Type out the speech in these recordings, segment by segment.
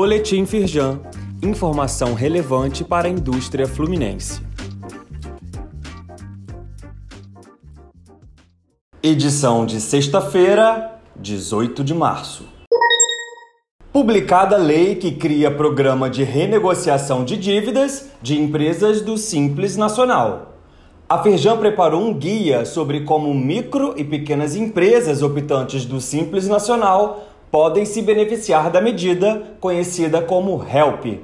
Boletim Firjan. Informação relevante para a indústria fluminense. Edição de sexta-feira, 18 de março. Publicada lei que cria programa de renegociação de dívidas de empresas do Simples Nacional. A Firjan preparou um guia sobre como micro e pequenas empresas optantes do Simples Nacional podem se beneficiar da medida conhecida como HELP.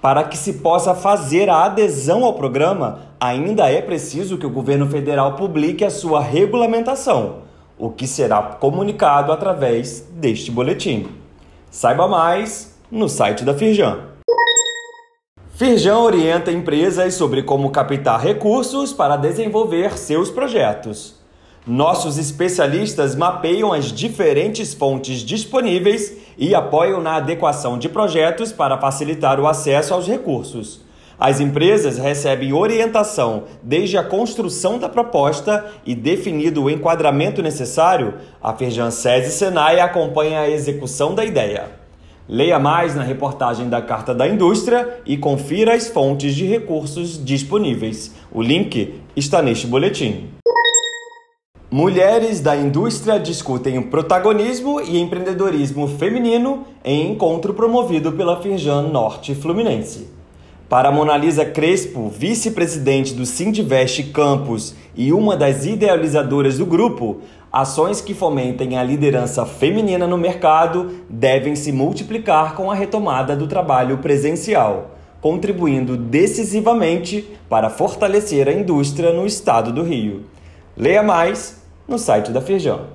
Para que se possa fazer a adesão ao programa, ainda é preciso que o governo federal publique a sua regulamentação, o que será comunicado através deste boletim. Saiba mais no site da Firjan. Firjan orienta empresas sobre como captar recursos para desenvolver seus projetos. Nossos especialistas mapeiam as diferentes fontes disponíveis e apoiam na adequação de projetos para facilitar o acesso aos recursos. As empresas recebem orientação desde a construção da proposta e definido o enquadramento necessário, a Firjan SESI Senai acompanha a execução da ideia. Leia mais na reportagem da Carta da Indústria e confira as fontes de recursos disponíveis. O link está neste boletim. Mulheres da indústria discutem o protagonismo e empreendedorismo feminino em encontro promovido pela Firjan Norte Fluminense. Para Monalisa Crespo, vice-presidente do Sindivest Campus e uma das idealizadoras do grupo, ações que fomentem a liderança feminina no mercado devem se multiplicar com a retomada do trabalho presencial, contribuindo decisivamente para fortalecer a indústria no estado do Rio. Leia mais no site da Feijão.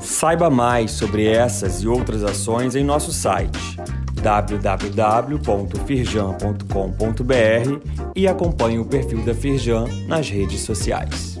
Saiba mais sobre essas e outras ações em nosso site www.firjan.com.br e acompanhe o perfil da Firjan nas redes sociais.